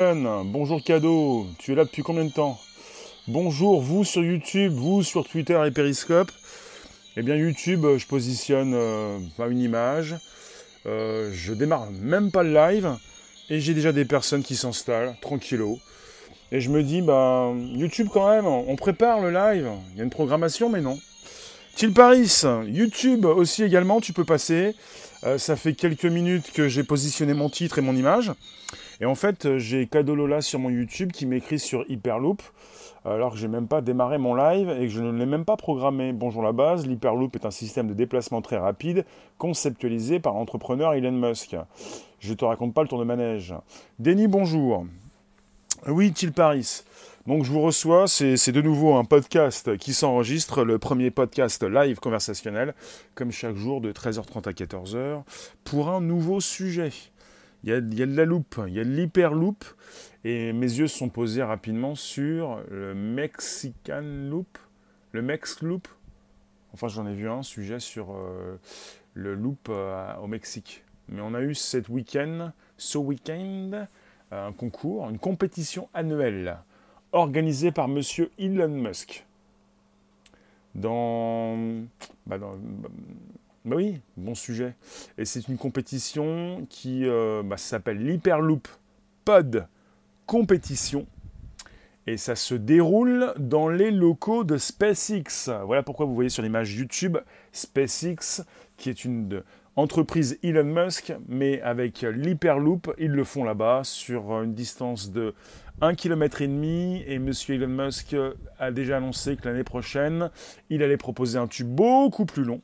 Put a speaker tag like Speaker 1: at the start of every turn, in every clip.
Speaker 1: Bonjour Cadeau, tu es là depuis combien de temps? Bonjour vous sur YouTube, vous sur Twitter et Periscope. Eh bien YouTube, je positionne euh, une image, euh, je démarre même pas le live et j'ai déjà des personnes qui s'installent tranquillo. Et je me dis, bah YouTube quand même, on prépare le live, il y a une programmation mais non. Til Paris, YouTube aussi également, tu peux passer. Euh, ça fait quelques minutes que j'ai positionné mon titre et mon image. Et en fait, euh, j'ai Cadolola sur mon YouTube qui m'écrit sur Hyperloop, alors que j'ai même pas démarré mon live et que je ne l'ai même pas programmé. Bonjour la base, l'Hyperloop est un système de déplacement très rapide, conceptualisé par l'entrepreneur Elon Musk. Je te raconte pas le tour de manège. Denis, bonjour. Oui, Til Paris. Donc je vous reçois, c'est de nouveau un podcast qui s'enregistre, le premier podcast live conversationnel, comme chaque jour de 13h30 à 14h, pour un nouveau sujet. Il y, a, de la loupe, il y a de l'hyperloop, et mes yeux sont posés rapidement sur le Mexican Loop, le Mex Loop. Enfin, j'en ai vu un sujet sur euh, le loop euh, au Mexique. Mais on a eu cet week-end, ce week-end, un concours, une compétition annuelle organisée par monsieur Elon Musk. Dans, bah dans bah oui, bon sujet. Et c'est une compétition qui euh, bah, s'appelle l'Hyperloop Pod Compétition. Et ça se déroule dans les locaux de SpaceX. Voilà pourquoi vous voyez sur l'image YouTube SpaceX, qui est une entreprise Elon Musk, mais avec l'Hyperloop, ils le font là-bas sur une distance de 1,5 km. Et M. Elon Musk a déjà annoncé que l'année prochaine, il allait proposer un tube beaucoup plus long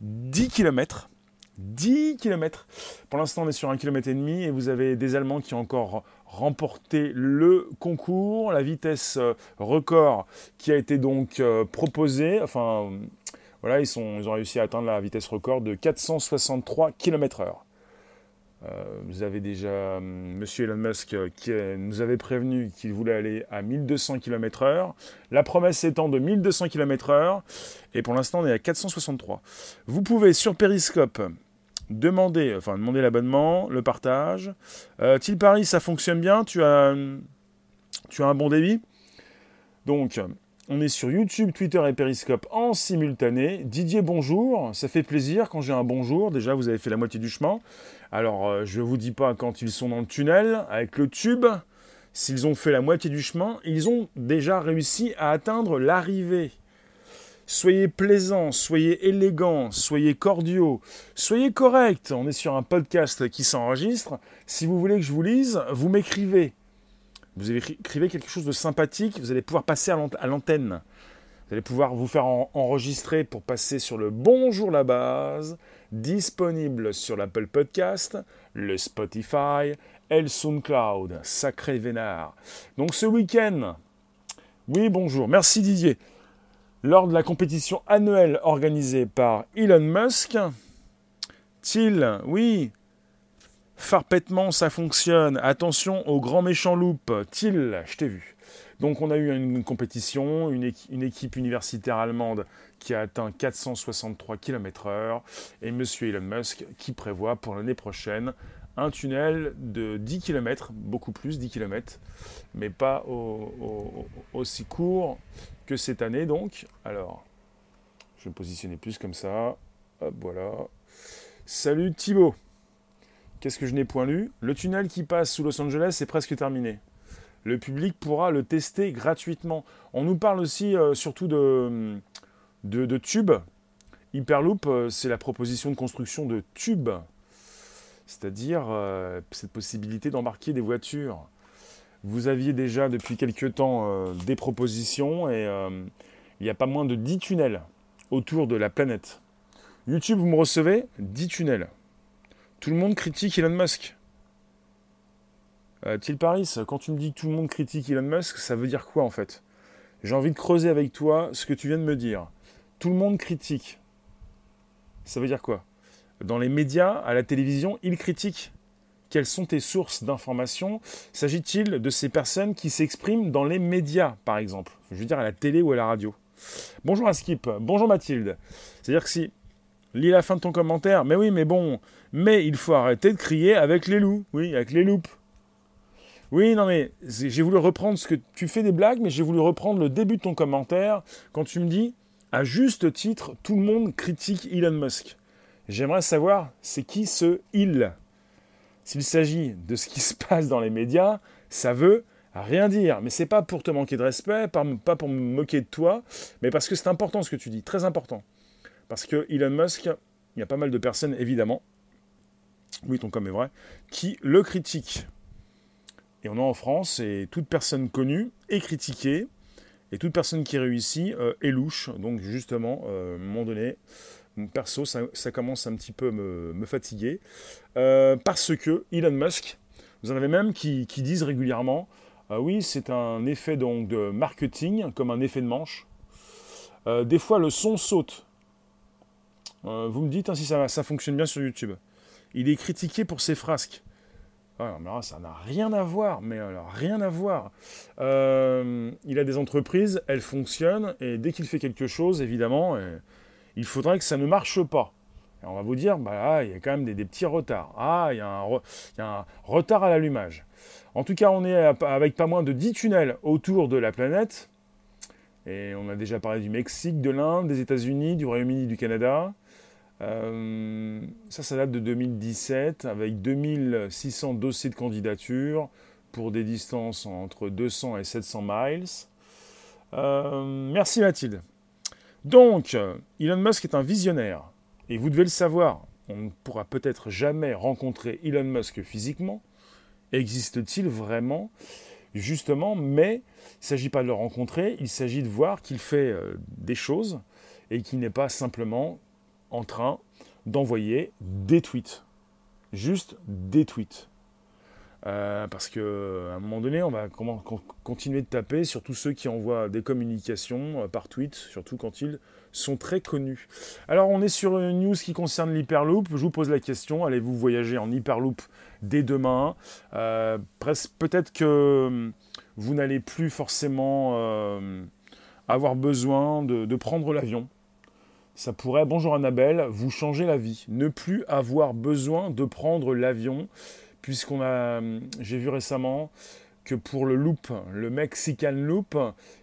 Speaker 1: 10 km. 10 km. Pour l'instant, on est sur un km et demi et vous avez des Allemands qui ont encore remporté le concours, la vitesse euh, record qui a été donc euh, proposée. Enfin, voilà, ils, ils ont réussi à atteindre la vitesse record de 463 km/h. Euh, vous avez déjà euh, Monsieur Elon Musk euh, qui nous avait prévenu qu'il voulait aller à 1200 km/h. La promesse étant de 1200 km/h. Et pour l'instant, on est à 463. Vous pouvez sur Periscope demander, enfin demander l'abonnement, le partage. Euh, Til Paris, ça fonctionne bien. Tu as, tu as un bon débit? Donc, on est sur YouTube, Twitter et Periscope en simultané. Didier, bonjour. Ça fait plaisir quand j'ai un bonjour. Déjà, vous avez fait la moitié du chemin. Alors, euh, je ne vous dis pas quand ils sont dans le tunnel avec le tube. S'ils ont fait la moitié du chemin, ils ont déjà réussi à atteindre l'arrivée. Soyez plaisants, soyez élégants, soyez cordiaux, soyez corrects. On est sur un podcast qui s'enregistre. Si vous voulez que je vous lise, vous m'écrivez. Vous écrivez quelque chose de sympathique, vous allez pouvoir passer à l'antenne. Vous allez pouvoir vous faire enregistrer pour passer sur le Bonjour la base, disponible sur l'Apple Podcast, le Spotify et le SoundCloud. Sacré vénard. Donc ce week-end, oui bonjour, merci Didier. Lors de la compétition annuelle organisée par Elon Musk, Till, oui, Farpètement, ça fonctionne. Attention au grand méchant loup. Til, je t'ai vu. Donc on a eu une compétition, une, équipe universitaire allemande qui a atteint 463 km/h et M. Elon Musk qui prévoit pour l'année prochaine un tunnel de 10 km, beaucoup plus, 10 km, mais pas aussi court que cette année donc. Alors, je vais me positionner plus comme ça. Hop, voilà. Salut Thibaut Qu'est-ce que je n'ai point lu Le tunnel qui passe sous Los Angeles est presque terminé. Le public pourra le tester gratuitement. On nous parle aussi euh, surtout de, tubes. Hyperloop, euh, c'est la proposition de construction de tubes, c'est-à-dire euh, cette possibilité d'embarquer des voitures. Vous aviez déjà depuis quelques temps des propositions et il n'y a pas moins de 10 tunnels autour de la planète. YouTube, vous me recevez? 10 tunnels. Tout le monde critique Elon Musk. Euh, Paris, quand tu me dis tout le monde critique Elon Musk, ça veut dire quoi en fait? J'ai envie de creuser avec toi ce que tu viens de me dire. Tout le monde critique. Ça veut dire quoi? Dans les médias, à la télévision, ils critiquent. Quelles sont tes sources d'information S'agit-il de ces personnes qui s'expriment dans les médias, par exemple? Je veux dire à la télé ou à la radio. Bonjour à Skip, bonjour Mathilde. C'est-à-dire que si Lis la fin de ton commentaire. Mais oui, mais bon. Mais il faut arrêter de crier avec les loups. Oui, avec les loups. Oui, non, mais j'ai voulu reprendre ce que tu fais des blagues, mais j'ai voulu reprendre le début de ton commentaire quand tu me dis, à juste titre, tout le monde critique Elon Musk. J'aimerais savoir, c'est qui ce il? S'il s'agit de ce qui se passe dans les médias, ça veut rien dire. Mais c'est pas pour te manquer de respect, pas pour me moquer de toi, mais parce que c'est important ce que tu dis, très important. Parce que Elon Musk, il y a pas mal de personnes, évidemment, oui, ton com est vrai, qui le critiquent. Et on a en France, et toute personne connue est critiquée, et toute personne qui réussit euh, est louche. Donc justement, euh, à un moment donné, perso, ça, commence un petit peu me, me fatiguer. Euh, parce que Elon Musk, vous en avez même qui, disent régulièrement, oui, c'est un effet donc, de marketing, comme un effet de manche. des fois, le son saute. Vous me dites hein, si ça, fonctionne bien sur YouTube. Il est critiqué pour ses frasques. Ah, ça n'a rien à voir, mais rien à voir. Euh, il a des entreprises, elles fonctionnent, et dès qu'il fait quelque chose, évidemment, euh, il faudrait que ça ne marche pas. On va vous dire, bah, il y a quand même des, petits retards. Ah, il y, a un, retard à l'allumage. En tout cas, on est avec pas moins de 10 tunnels autour de la planète. Et on a déjà parlé du Mexique, de l'Inde, des États-Unis, du Royaume-Uni, du Canada. Euh, ça, ça date de 2017 avec 2600 dossiers de candidature pour des distances entre 200 et 700 miles. Euh, merci Mathilde. Donc, Elon Musk est un visionnaire. Et vous devez le savoir, on ne pourra peut-être jamais rencontrer Elon Musk physiquement. Existe-t-il vraiment? Justement, mais il ne s'agit pas de le rencontrer, il s'agit de voir qu'il fait euh, des choses et qu'il n'est pas simplement en train d'envoyer des tweets. Juste des tweets. Euh, parce qu'à un moment donné, on va continuer de taper sur tous ceux qui envoient des communications euh, par tweet, surtout quand ils sont très connus. Alors, on est sur une news qui concerne l'Hyperloop. Je vous pose la question allez-vous voyager en Hyperloop dès demain? Euh, Peut-être que vous n'allez plus forcément avoir besoin de prendre l'avion ça pourrait, bonjour Annabelle, vous changer la vie. Ne plus avoir besoin de prendre l'avion, puisqu'on a, j'ai vu récemment que pour le loop, le Mexican Loop,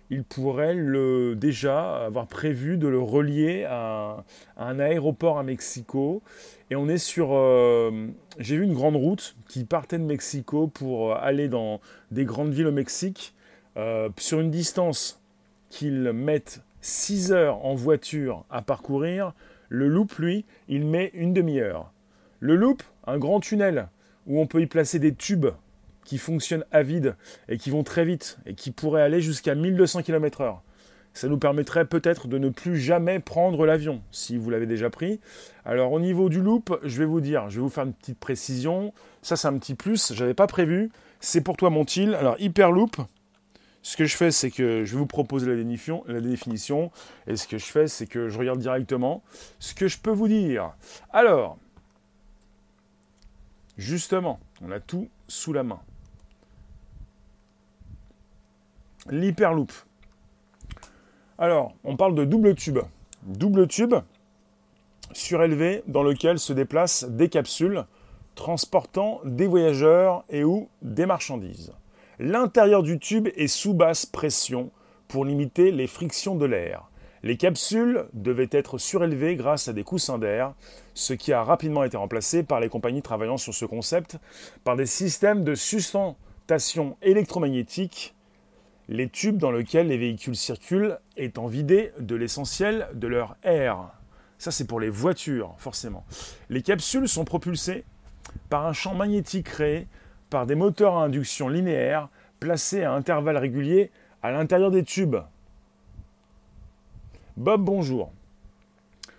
Speaker 1: il pourrait le, déjà avoir prévu de le relier à, un aéroport à Mexico. Et on est sur, euh, j'ai vu une grande route qui partait de Mexico pour aller dans des grandes villes au Mexique, euh, sur une distance qu'ils mettent 6 heures en voiture à parcourir, le loop, lui, il met une demi-heure. Le loop, un grand tunnel où on peut y placer des tubes qui fonctionnent à vide et qui vont très vite et qui pourraient aller jusqu'à 1200 km/h. Ça nous permettrait peut-être de ne plus jamais prendre l'avion, si vous l'avez déjà pris. Alors au niveau du loop, je vais vous dire, je vais vous faire une petite précision. Ça c'est un petit plus, j'avais pas prévu. C'est pour toi mon til. Alors Hyperloop, ce que je fais, c'est que je vais vous proposer la définition, la définition, et ce que je fais, c'est que je regarde directement ce que je peux vous dire. Alors, justement, on a tout sous la main. L'hyperloop. Alors, on parle de double tube. Double tube surélevé dans lequel se déplacent des capsules transportant des voyageurs et ou des marchandises. L'intérieur du tube est sous basse pression pour limiter les frictions de l'air. Les capsules devaient être surélevées grâce à des coussins d'air, ce qui a rapidement été remplacé par les compagnies travaillant sur ce concept par des systèmes de sustentation électromagnétique, les tubes dans lesquels les véhicules circulent étant vidés de l'essentiel de leur air. Ça c'est pour les voitures, forcément. Les capsules sont propulsées par un champ magnétique créé par des moteurs à induction linéaire placés à intervalles réguliers à l'intérieur des tubes. Bob, bonjour.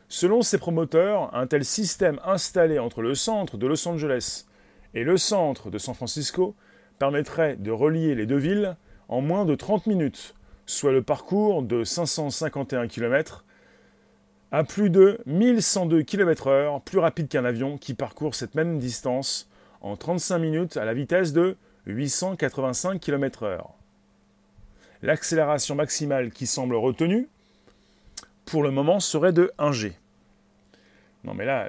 Speaker 1: Selon ses promoteurs, un tel système installé entre le centre de Los Angeles et le centre de San Francisco permettrait de relier les deux villes en moins de 30 minutes, soit le parcours de 551 km à plus de 1102 km/h, plus rapide qu'un avion qui parcourt cette même distance en 35 minutes à la vitesse de 885 km/h. L'accélération maximale qui semble retenue pour le moment serait de 1 g. Non, mais là,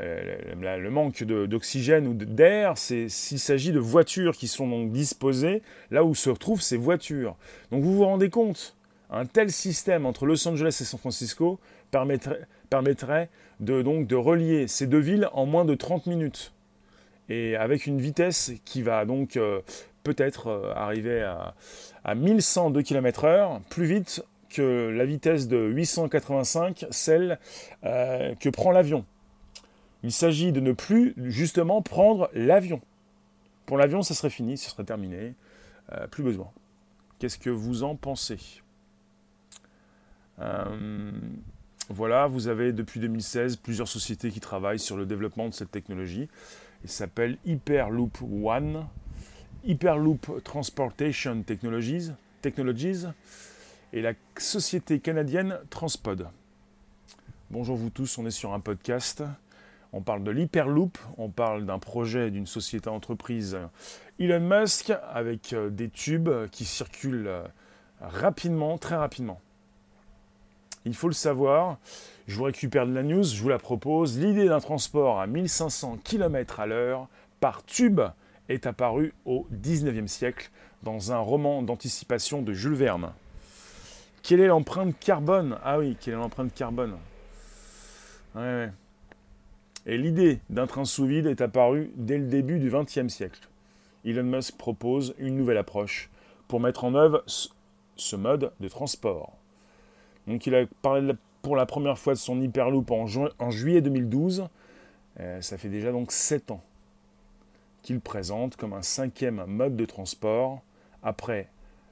Speaker 1: le manque d'oxygène ou d'air, c'est s'il s'agit de voitures qui sont donc disposées là où se retrouvent ces voitures. Donc vous vous rendez compte, un tel système entre Los Angeles et San Francisco permettrait, permettrait de, donc, de relier ces deux villes en moins de 30 minutes. Et avec une vitesse qui va donc euh, peut-être euh, arriver à, à 1102 km/h, plus vite que la vitesse de 885, celle euh, que prend l'avion. Il s'agit de ne plus justement prendre l'avion. Pour l'avion, ça serait fini, ce serait terminé, plus besoin. Qu'est-ce que vous en pensez? Voilà, vous avez depuis 2016 plusieurs sociétés qui travaillent sur le développement de cette technologie. Il s'appelle Hyperloop One, Hyperloop Transportation Technologies, Technologies et la société canadienne Transpod. Bonjour vous tous, on est sur un podcast. On parle de l'Hyperloop, on parle d'un projet d'une société entreprise Elon Musk avec euh, des tubes qui circulent euh, rapidement, très rapidement. Il faut le savoir, je vous récupère de la news, je vous la propose. L'idée d'un transport à 1500 km à l'heure par tube est apparue au 19e siècle dans un roman d'anticipation de Jules Verne. Quelle est l'empreinte carbone? Ah oui, quelle est l'empreinte carbone? Et l'idée d'un train sous vide est apparue dès le début du XXe siècle. Elon Musk propose une nouvelle approche pour mettre en œuvre ce mode de transport. Donc il a parlé pour la première fois de son Hyperloop en, juillet 2012. Euh, ça fait déjà donc 7 ans qu'il présente comme un cinquième mode de transport après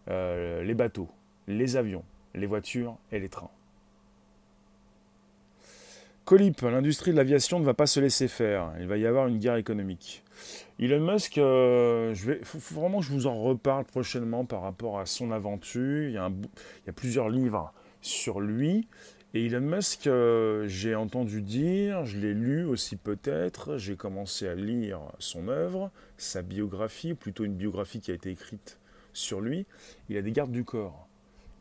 Speaker 1: euh, les bateaux, les avions, les voitures et les trains. Colip, l'industrie de l'aviation ne va pas se laisser faire. Il va y avoir une guerre économique. Elon Musk, euh, je vais, faut, vraiment que je vous en reparle prochainement par rapport à son aventure. Il y a plusieurs livres sur lui. Et Elon Musk, euh, j'ai entendu dire, je l'ai lu aussi peut-être, j'ai commencé à lire son œuvre, sa biographie, plutôt une biographie qui a été écrite sur lui. Il a des gardes du corps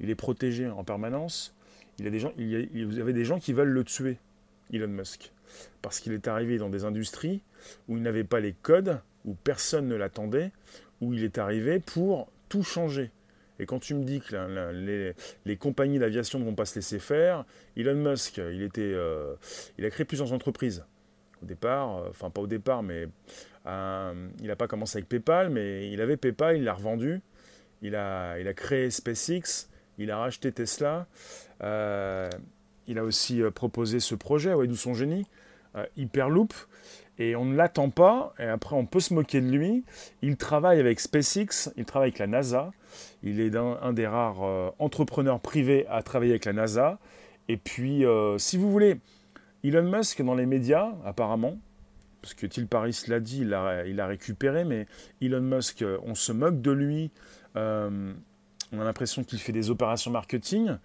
Speaker 1: il est protégé en permanence. Il, a des gens, il, y a, vous avez des gens qui veulent le tuer, Elon Musk, parce qu'il est arrivé dans des industries où il n'avait pas les codes, où personne ne l'attendait, où il est arrivé pour tout changer. Et quand tu me dis que les, compagnies d'aviation ne vont pas se laisser faire, Elon Musk, il, était, euh, il a créé plusieurs entreprises. Au départ, euh, enfin pas au départ, mais euh, il n'a pas commencé avec PayPal, mais il avait PayPal, il l'a revendu. Il a, il a créé SpaceX, il a racheté Tesla. Il a aussi proposé ce projet, ouais, d'où son génie, Hyperloop. Et on ne l'attend pas, et après on peut se moquer de lui. Il travaille avec SpaceX, il travaille avec la NASA. Il est un, des rares entrepreneurs privés à travailler avec la NASA. Et puis, si vous voulez, Elon Musk dans les médias, apparemment, parce que Till Paris l'a dit, il a, il a, récupéré, mais Elon Musk, on se moque de lui on a l'impression qu'il fait des opérations marketing.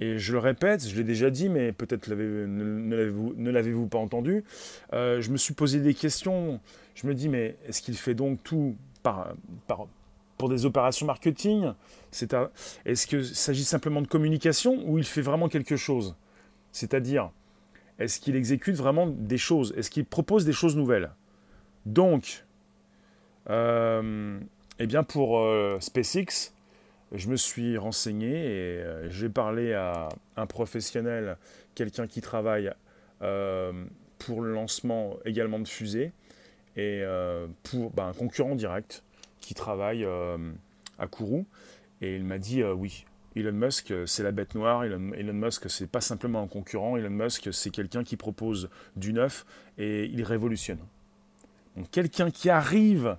Speaker 1: Et je le répète, je l'ai déjà dit, mais peut-être ne l'avez-vous pas entendu. Euh, je me suis posé des questions. Je me dis, mais est-ce qu'il fait donc tout pour des opérations marketing? Est-ce qu'il s'agit simplement de communication ou il fait vraiment quelque chose? C'est-à-dire, est-ce qu'il exécute vraiment des choses? Est-ce qu'il propose des choses nouvelles? Donc, euh, eh bien pour euh, SpaceX, je me suis renseigné et euh, j'ai parlé à un professionnel, quelqu'un qui travaille euh, pour le lancement également de fusées et euh, pour ben, un concurrent direct qui travaille à Kourou. Et il m'a dit oui, Elon Musk, c'est la bête noire. Elon, Elon Musk, c'est pas simplement un concurrent. Elon Musk, c'est quelqu'un qui propose du neuf et il révolutionne. Donc quelqu'un qui arrive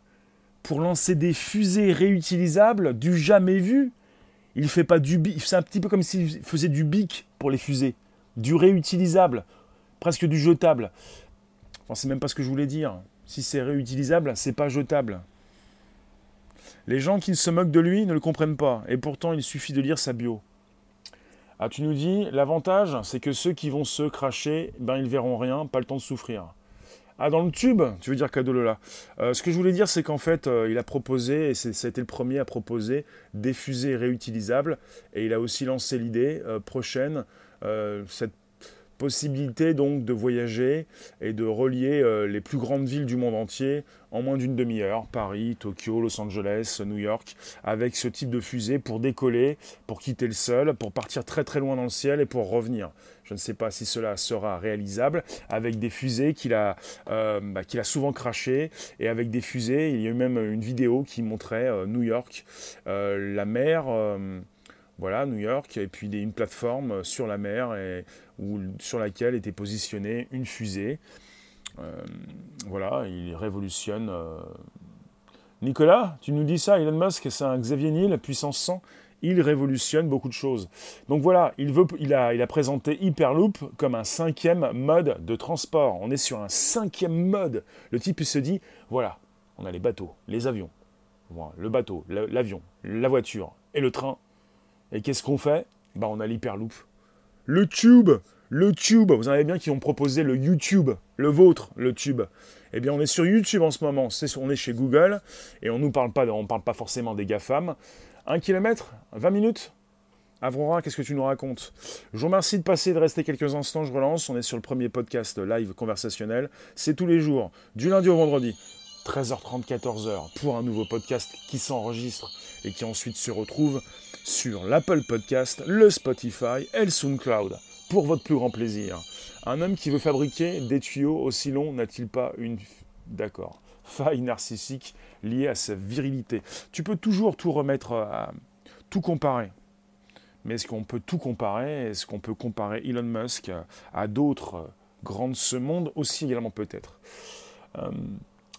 Speaker 1: pour lancer des fusées réutilisables du jamais vu. Il fait pas du c'est un petit peu comme s'il faisait du bic pour les fusées, du réutilisable, presque du jetable. Enfin, c'est même pas ce que je voulais dire. Si c'est réutilisable, c'est pas jetable. Les gens qui se moquent de lui ne le comprennent pas, et pourtant il suffit de lire sa bio. Ah, tu nous dis, l'avantage, c'est que ceux qui vont se cracher, ben ils verront rien, pas le temps de souffrir. Ah, dans le tube Tu veux dire Cadolola euh, Ce que je voulais dire, c'est qu'en fait, euh, il a proposé, et ça a été le premier à proposer, des fusées réutilisables. Et il a aussi lancé l'idée euh, prochaine, cette Possibilité donc de voyager et de relier euh, les plus grandes villes du monde entier en moins d'une demi-heure, Paris, Tokyo, Los Angeles, New York, avec ce type de fusée pour décoller, pour quitter le sol, pour partir très très loin dans le ciel et pour revenir. Je ne sais pas si cela sera réalisable avec des fusées qu'il a, euh, bah, souvent crachées et avec des fusées, il y a eu même une vidéo qui montrait euh, New York, la mer voilà, New York, et puis une plateforme sur la mer et, sur laquelle était positionnée une fusée. Euh, voilà, il révolutionne. Euh, Nicolas, tu nous dis ça, Elon Musk, c'est un Xavier Niel, puissance 100 il révolutionne beaucoup de choses. Donc voilà, il, veut, il, a, il a présenté Hyperloop comme un cinquième mode de transport. On est sur un cinquième mode. Le type il se dit, voilà, on a les bateaux, les avions, le bateau, l'avion, la voiture et le train. Et qu'est-ce qu'on fait? Bah on a l'Hyperloop. Le tube Le tube Vous en avez bien qui ont proposé le YouTube, le vôtre, le tube. Eh bien on est sur YouTube en ce moment, on est chez Google, et on ne parle pas, on parle pas forcément des GAFAM. Un kilomètre? 20 minutes? Avrora, qu'est-ce que tu nous racontes? Je vous remercie de passer, de rester quelques instants, je relance. On est sur le premier podcast live conversationnel. C'est tous les jours, du lundi au vendredi, 13h30, 14h, pour un nouveau podcast qui s'enregistre et qui ensuite se retrouve sur l'Apple Podcast, le Spotify et le SoundCloud, pour votre plus grand plaisir. Un homme qui veut fabriquer des tuyaux aussi longs n'a-t-il pas une... D'accord. Faille narcissique liée à sa virilité? Tu peux toujours tout remettre à... tout comparer. Mais est-ce qu'on peut tout comparer? Est-ce qu'on peut comparer Elon Musk à d'autres grands de ce monde aussi également peut-être? Euh,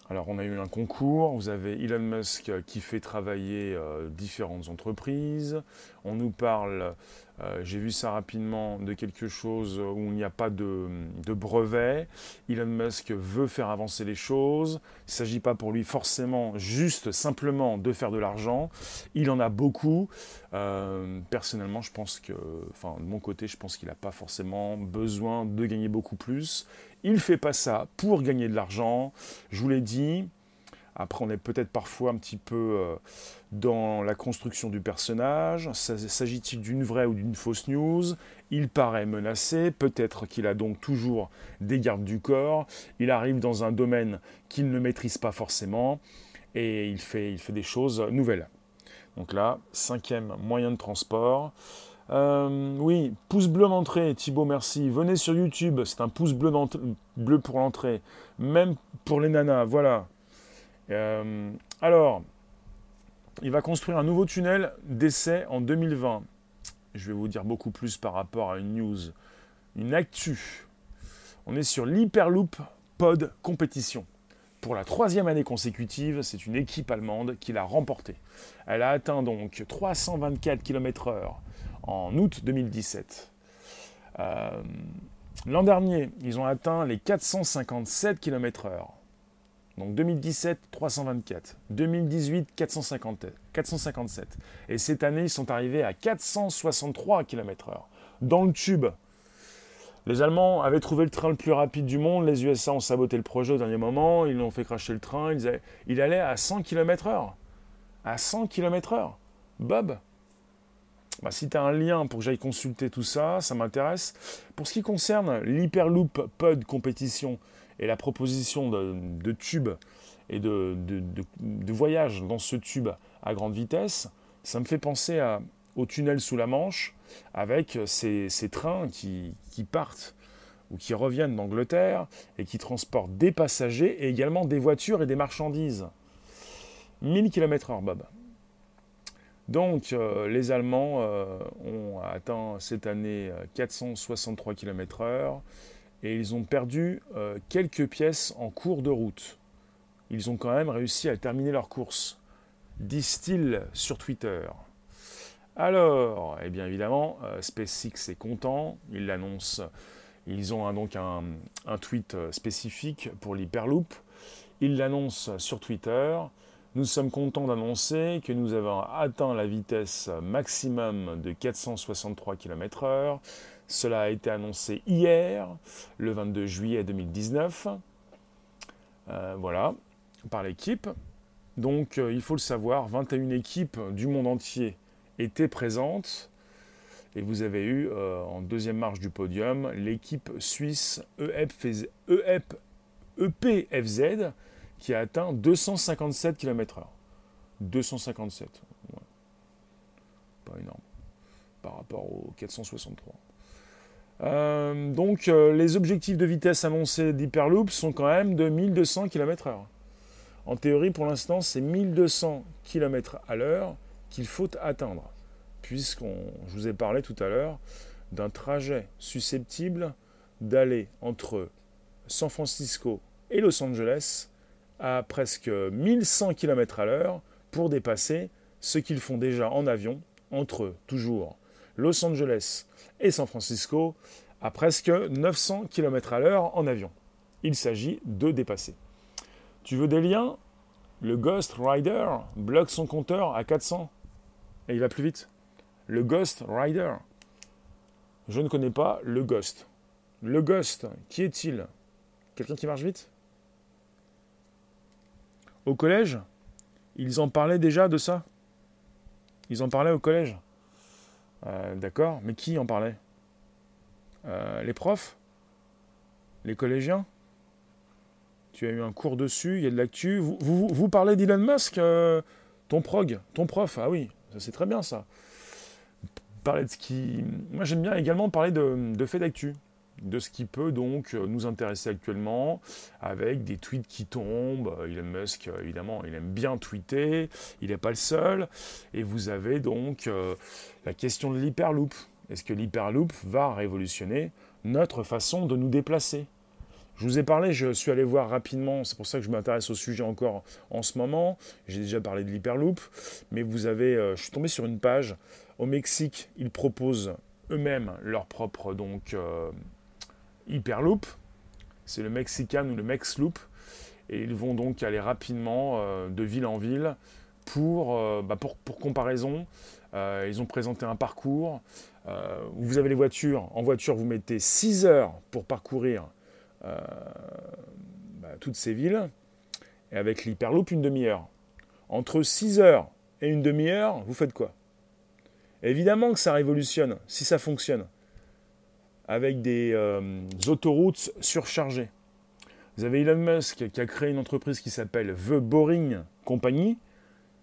Speaker 1: alors on a eu un concours, vous avez Elon Musk qui fait travailler euh, différentes entreprises, on nous parle, euh, j'ai vu ça rapidement, de quelque chose où il n'y a pas de, brevet, Elon Musk veut faire avancer les choses, il ne s'agit pas pour lui forcément juste simplement de faire de l'argent, il en a beaucoup, euh, personnellement je pense que, enfin de mon côté je pense qu'il n'a pas forcément besoin de gagner beaucoup plus, il ne fait pas ça pour gagner de l'argent. Je vous l'ai dit. Après, on est peut-être parfois un petit peu euh, dans la construction du personnage. S'agit-il d'une vraie ou d'une fausse news? Il paraît menacé. Peut-être qu'il a donc toujours des gardes du corps. Il arrive dans un domaine qu'il ne maîtrise pas forcément. Et il fait, des choses nouvelles. Donc là, cinquième moyen de transport. Euh, oui, pouce bleu d'entrée, Thibaut, merci. Venez sur YouTube, c'est un pouce bleu, bleu pour l'entrée. Même pour les nanas, voilà. Euh, alors, il va construire un nouveau tunnel d'essai en 2020. Je vais vous dire beaucoup plus par rapport à une news, une actu. On est sur l'Hyperloop Pod Compétition. Pour la troisième année consécutive, c'est une équipe allemande qui l'a remporté. Elle a atteint donc 324 km/h en août 2017. Euh, l'an dernier, ils ont atteint les 457 km/h. Donc 2017, 324. 2018, 450, 457. Et cette année, ils sont arrivés à 463 km/h. Dans le tube. Les Allemands avaient trouvé le train le plus rapide du monde. Les USA ont saboté le projet au dernier moment. Ils ont fait cracher le train. il allait à 100 km/h. À 100 km/h. Bob, bah, si tu as un lien pour que j'aille consulter tout ça, ça m'intéresse. Pour ce qui concerne l'Hyperloop Pod compétition et la proposition de, tube et de, voyage dans ce tube à grande vitesse, ça me fait penser au tunnel sous la Manche avec ces, trains qui, partent ou qui reviennent d'Angleterre et qui transportent des passagers et également des voitures et des marchandises. 1000 km/h, Bob. Donc euh, les Allemands euh, ont atteint cette année 463 km/h et ils ont perdu euh, quelques pièces en cours de route. Ils ont quand même réussi à terminer leur course, disent-ils sur Twitter. Alors, eh bien évidemment, SpaceX est content, ils l'annoncent, ils ont donc un, un tweet spécifique pour l'Hyperloop, ils l'annoncent sur Twitter, nous sommes contents d'annoncer que nous avons atteint la vitesse maximum de 463 km/h. Cela a été annoncé hier, le 22 juillet 2019. Euh, voilà, par l'équipe. Donc euh, il faut le savoir, 21 équipes du monde entier étaient présentes. Et vous avez eu en deuxième marche du podium l'équipe suisse EPFZ, EPFZ qui a atteint 257 km/h. 257. Pas énorme par rapport aux 463. Euh, donc euh, les objectifs de vitesse annoncés d'Hyperloop sont quand même de 1200 km/h. En théorie, pour l'instant, c'est 1200 km à qu'il faut atteindre, puisqu'on, je vous ai parlé tout à l'heure d'un trajet susceptible d'aller entre San Francisco et Los Angeles à presque 1100 km à pour dépasser ce qu'ils font déjà en avion entre toujours Los Angeles et San Francisco à presque 900 km à l'heure en avion. Il s'agit de dépasser. Tu veux des liens? Le Ghost Rider bloque son compteur à 400 et il va plus vite. Le Ghost Rider. Je ne connais pas le Ghost. Le Ghost, qui est-il? Quelqu'un qui marche vite? Au collège Ils en parlaient déjà de ça Ils en parlaient au collège euh, d'accord, mais qui en parlait? Euh, Les profs? Les collégiens? Tu as eu un cours dessus, il y a de l'actu. Vous, parlez d'Elon Musk, euh, ton prog, ton prof? Ah oui, ça c'est très bien ça. Parler de ce qui. Moi j'aime bien également parler de faits d'actu de ce qui peut donc euh, nous intéresser actuellement, avec des tweets qui tombent. Euh, Elon Musk, euh, évidemment, il aime bien tweeter, il n'est pas le seul. Et vous avez donc la question de l'hyperloop. Est-ce que l'hyperloop va révolutionner notre façon de nous déplacer? Je vous ai parlé, je suis allé voir rapidement, c'est pour ça que je m'intéresse au sujet encore en ce moment. J'ai déjà parlé de l'hyperloop, mais vous avez, je suis tombé sur une page. Au Mexique, ils proposent eux-mêmes leur propre donc Hyperloop, c'est le Mexican ou le Mexloop, et ils vont donc aller rapidement euh, de ville en ville pour, euh, bah, comparaison. Euh, ils ont présenté un parcours. vous avez les voitures. En voiture, vous mettez 6 heures pour parcourir bah, toutes ces villes. Et avec l'Hyperloop, une demi-heure. Entre 6 heures et une demi-heure, vous faites quoi? Évidemment que ça révolutionne, si ça fonctionne avec des euh, autoroutes surchargées. Vous avez Elon Musk qui a créé une entreprise qui s'appelle The Boring Company.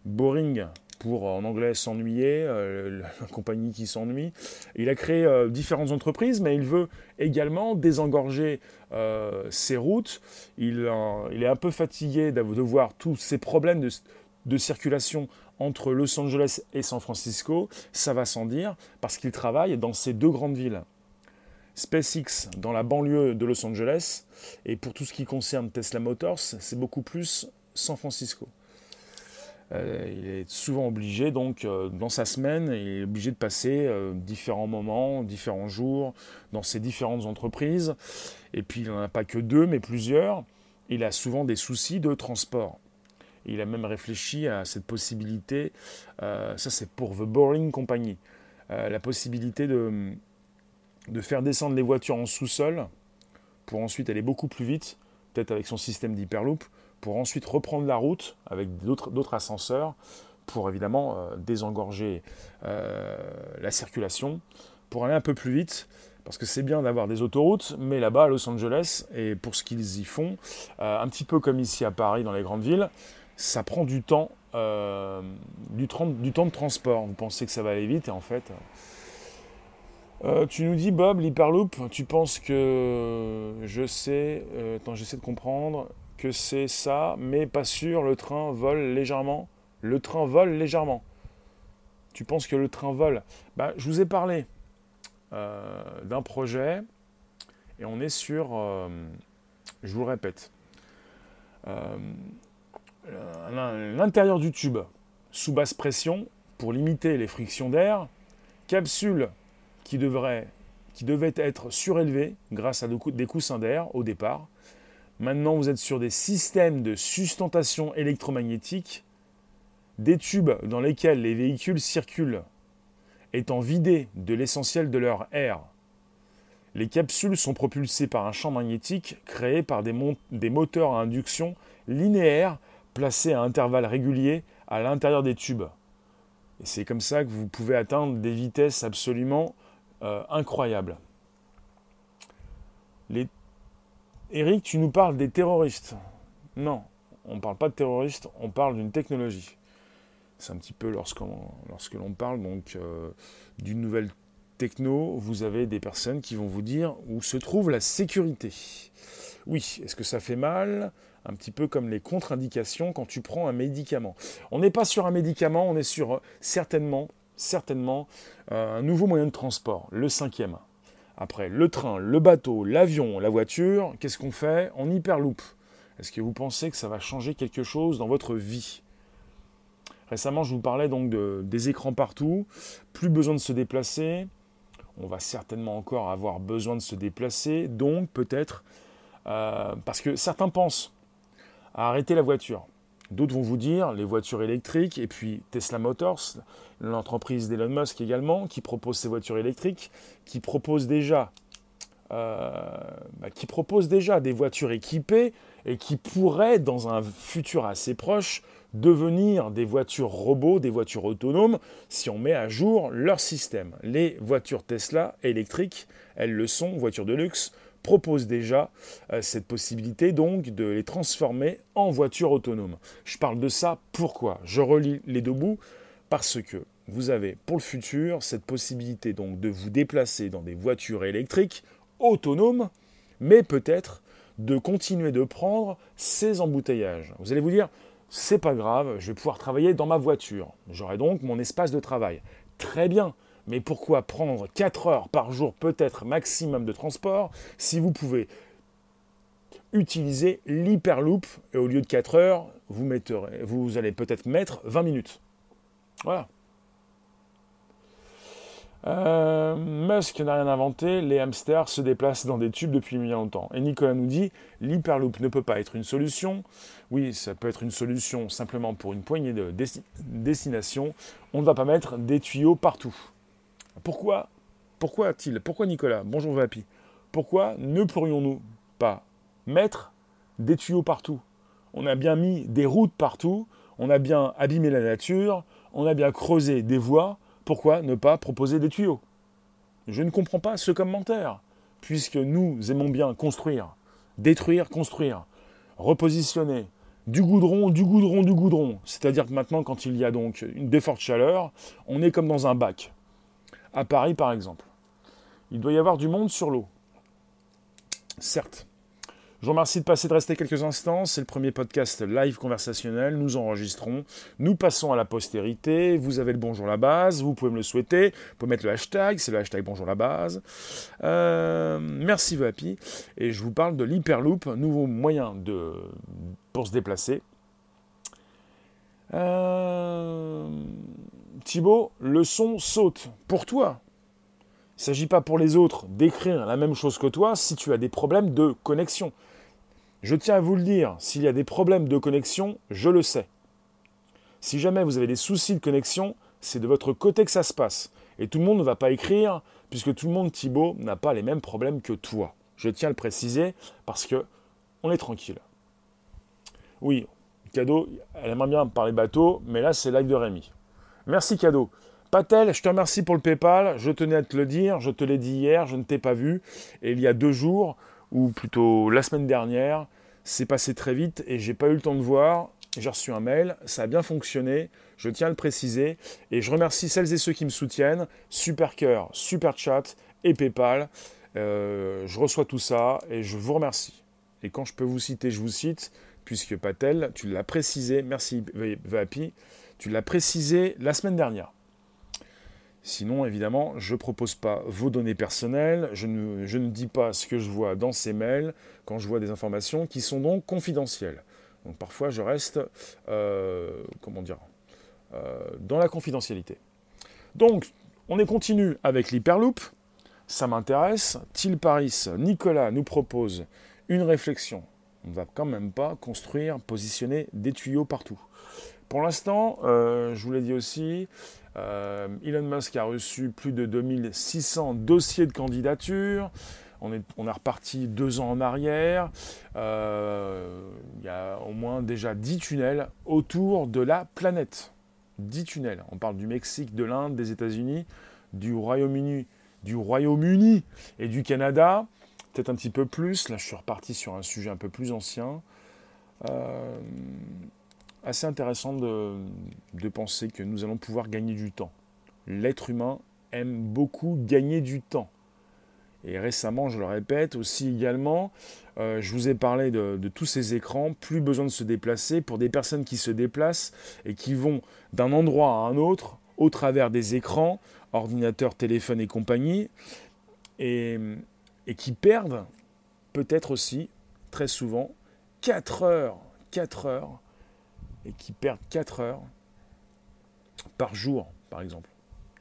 Speaker 1: Boring pour en anglais s'ennuyer, euh, la compagnie qui s'ennuie. Il a créé euh, différentes entreprises, mais il veut également désengorger ses routes. Il, est un peu fatigué de voir tous ces problèmes de circulation entre Los Angeles et San Francisco. Ça va sans dire, parce qu'il travaille dans ces deux grandes villes. SpaceX dans la banlieue de Los Angeles. Et pour tout ce qui concerne Tesla Motors, c'est beaucoup plus San Francisco. Euh, il est souvent obligé, donc, euh, dans sa semaine, il est obligé de passer euh, différents moments, différents jours dans ses différentes entreprises. Et puis, il n'en a pas que deux, mais plusieurs. Il a souvent des soucis de transport. il a même réfléchi à cette possibilité, ça c'est pour The Boring Company, la possibilité de de faire descendre les voitures en sous-sol pour ensuite aller beaucoup plus vite, peut-être avec son système d'hyperloop, pour ensuite reprendre la route avec d'autres ascenseurs pour évidemment euh, désengorger euh, la circulation, pour aller un peu plus vite, parce que c'est bien d'avoir des autoroutes, mais là-bas à Los Angeles, et pour ce qu'ils y font, euh, un petit peu comme ici à Paris dans les grandes villes, ça prend du temps, du, du temps de transport. Vous pensez que ça va aller vite, et en fait, euh, tu nous dis, Bob, l'Hyperloop, tu penses que je sais, euh, attends, j'essaie de comprendre, que c'est ça, mais pas sûr, le train vole légèrement. Le train vole légèrement. Tu penses que le train vole? Bah, Je vous ai parlé euh, d'un projet, et on est sur, je vous le répète, l'intérieur du tube sous basse pression pour limiter les frictions d'air, capsule qui, devrait, qui devait être surélevé grâce à des coussins d'air au départ. Maintenant, vous êtes sur des systèmes de sustentation électromagnétique, des tubes dans lesquels les véhicules circulent, étant vidés de l'essentiel de leur air. Les capsules sont propulsées par un champ magnétique créé par des, des moteurs à induction linéaires placés à intervalles réguliers à l'intérieur des tubes. Et c'est comme ça que vous pouvez atteindre des vitesses absolument incroyable. Les... Eric, tu nous parles des terroristes. Non, on ne parle pas de terroristes, on parle d'une technologie. C'est un petit peu lorsque l'on parle donc d'une nouvelle techno, vous avez des personnes qui vont vous dire où se trouve la sécurité. Oui, est-ce que ça fait mal? Un petit peu comme les contre-indications quand tu prends un médicament. On n'est pas sur un médicament, on est sur euh, certainement, certainement euh, un nouveau moyen de transport, le cinquième. Après, le train, le bateau, l'avion, la voiture, qu'est-ce qu'on fait? On hyperloop. Est-ce que vous pensez que ça va changer quelque chose dans votre vie? Récemment, je vous parlais donc de, des écrans partout, plus besoin de se déplacer, on va certainement encore avoir besoin de se déplacer, donc peut-être, euh, parce que certains pensent à arrêter la voiture. D'autres vont vous dire les voitures électriques, et puis Tesla Motors, l'entreprise d'Elon Musk également, qui propose ces voitures électriques, qui propose déjà, euh, bah, qui propose déjà des voitures équipées et qui pourraient, dans un futur assez proche, devenir des voitures robots, des voitures autonomes, si on met à jour leur système. Les voitures Tesla électriques, elles le sont, voitures de luxe, proposent déjà euh, cette possibilité donc de les transformer en voitures autonomes. Je parle de ça pourquoi? Je relis les deux bouts parce que vous avez pour le futur cette possibilité donc de vous déplacer dans des voitures électriques autonomes, mais peut-être de continuer de prendre ces embouteillages. Vous allez vous dire, c'est pas grave, je vais pouvoir travailler dans ma voiture. J'aurai donc mon espace de travail. Très bien, mais pourquoi prendre 4 heures par jour peut-être maximum de transport si vous pouvez utiliser l'hyperloop et au lieu de 4 heures, vous, allez peut-être mettre 20 minutes. Voilà. Euh, Musk n'a rien inventé, les hamsters se déplacent dans des tubes depuis bien longtemps. Et Nicolas nous dit, l'hyperloop ne peut pas être une solution. Oui, ça peut être une solution simplement pour une poignée de destinations. On ne va pas mettre des tuyaux partout. Pourquoi Pourquoi a-t-il Pourquoi Nicolas Bonjour Vapi. Pourquoi ne pourrions-nous pas mettre des tuyaux partout? On a bien mis des routes partout, on a bien abîmé la nature, on a bien creusé des voies, pourquoi ne pas proposer des tuyaux? Je ne comprends pas ce commentaire, puisque nous aimons bien construire, détruire, construire, repositionner, du goudron, du goudron, du goudron. C'est-à-dire que maintenant, quand il y a donc une des chaleur, on est comme dans un bac. À Paris, par exemple. Il doit y avoir du monde sur l'eau. Certes. Je vous remercie de passer de rester quelques instants. C'est le premier podcast live conversationnel. Nous enregistrons. Nous passons à la postérité. Vous avez le bonjour la base. Vous pouvez me le souhaiter. Vous pouvez mettre le hashtag. C'est le hashtag bonjour la base. Euh, merci Vapi. Et je vous parle de l'Hyperloop, nouveau moyen de, pour se déplacer. Euh, Thibaut, le son saute. Pour toi, il ne s'agit pas pour les autres d'écrire la même chose que toi si tu as des problèmes de connexion. Je tiens à vous le dire, s'il y a des problèmes de connexion, je le sais. Si jamais vous avez des soucis de connexion, c'est de votre côté que ça se passe. Et tout le monde ne va pas écrire, puisque tout le monde, Thibaut, n'a pas les mêmes problèmes que toi. Je tiens à le préciser, parce que on est tranquille. Oui, Cadeau, elle aimerait bien parler bateau, mais là, c'est live de Rémi. Merci, Cadeau. Patel, je te remercie pour le PayPal. Je tenais à te le dire, je te l'ai dit hier, je ne t'ai pas vu. Et il y a deux jours, ou plutôt la semaine dernière, c'est passé très vite et j'ai pas eu le temps de voir. J'ai reçu un mail, ça a bien fonctionné, je tiens à le préciser. Et je remercie celles et ceux qui me soutiennent. Super cœur, super chat et PayPal. Euh, je reçois tout ça et je vous remercie. Et quand je peux vous citer, je vous cite, puisque Patel, tu l'as précisé, merci Vapi, tu l'as précisé la semaine dernière. Sinon, évidemment, je ne propose pas vos données personnelles, je ne, dis pas ce que je vois dans ces mails quand je vois des informations qui sont donc confidentielles. Donc parfois, je reste, euh, comment dire, euh, dans la confidentialité. Donc, on est continu avec l'Hyperloop. Ça m'intéresse. Til Paris, Nicolas nous propose une réflexion. On ne va quand même pas construire, positionner des tuyaux partout. Pour l'instant, euh, je vous l'ai dit aussi, euh, Elon Musk a reçu plus de 2600 dossiers de candidature. On est, on reparti deux ans en arrière. Euh, il y a au moins déjà 10 tunnels autour de la planète. 10 tunnels. On parle du Mexique, de l'Inde, des États-Unis, du Royaume-Uni, du Royaume-Uni et du Canada, peut-être un petit peu plus. Là, je suis reparti sur un sujet un peu plus ancien. Euh, assez intéressant de, de penser que nous allons pouvoir gagner du temps. L'être humain aime beaucoup gagner du temps. Et récemment, je le répète aussi également, euh, je vous ai parlé de, tous ces écrans, plus besoin de se déplacer pour des personnes qui se déplacent et qui vont d'un endroit à un autre au travers des écrans, ordinateurs, téléphones et compagnie, et, et qui perdent peut-être aussi, très souvent, 4 heures, 4 heures, et qui perdent 4 heures par jour, par exemple.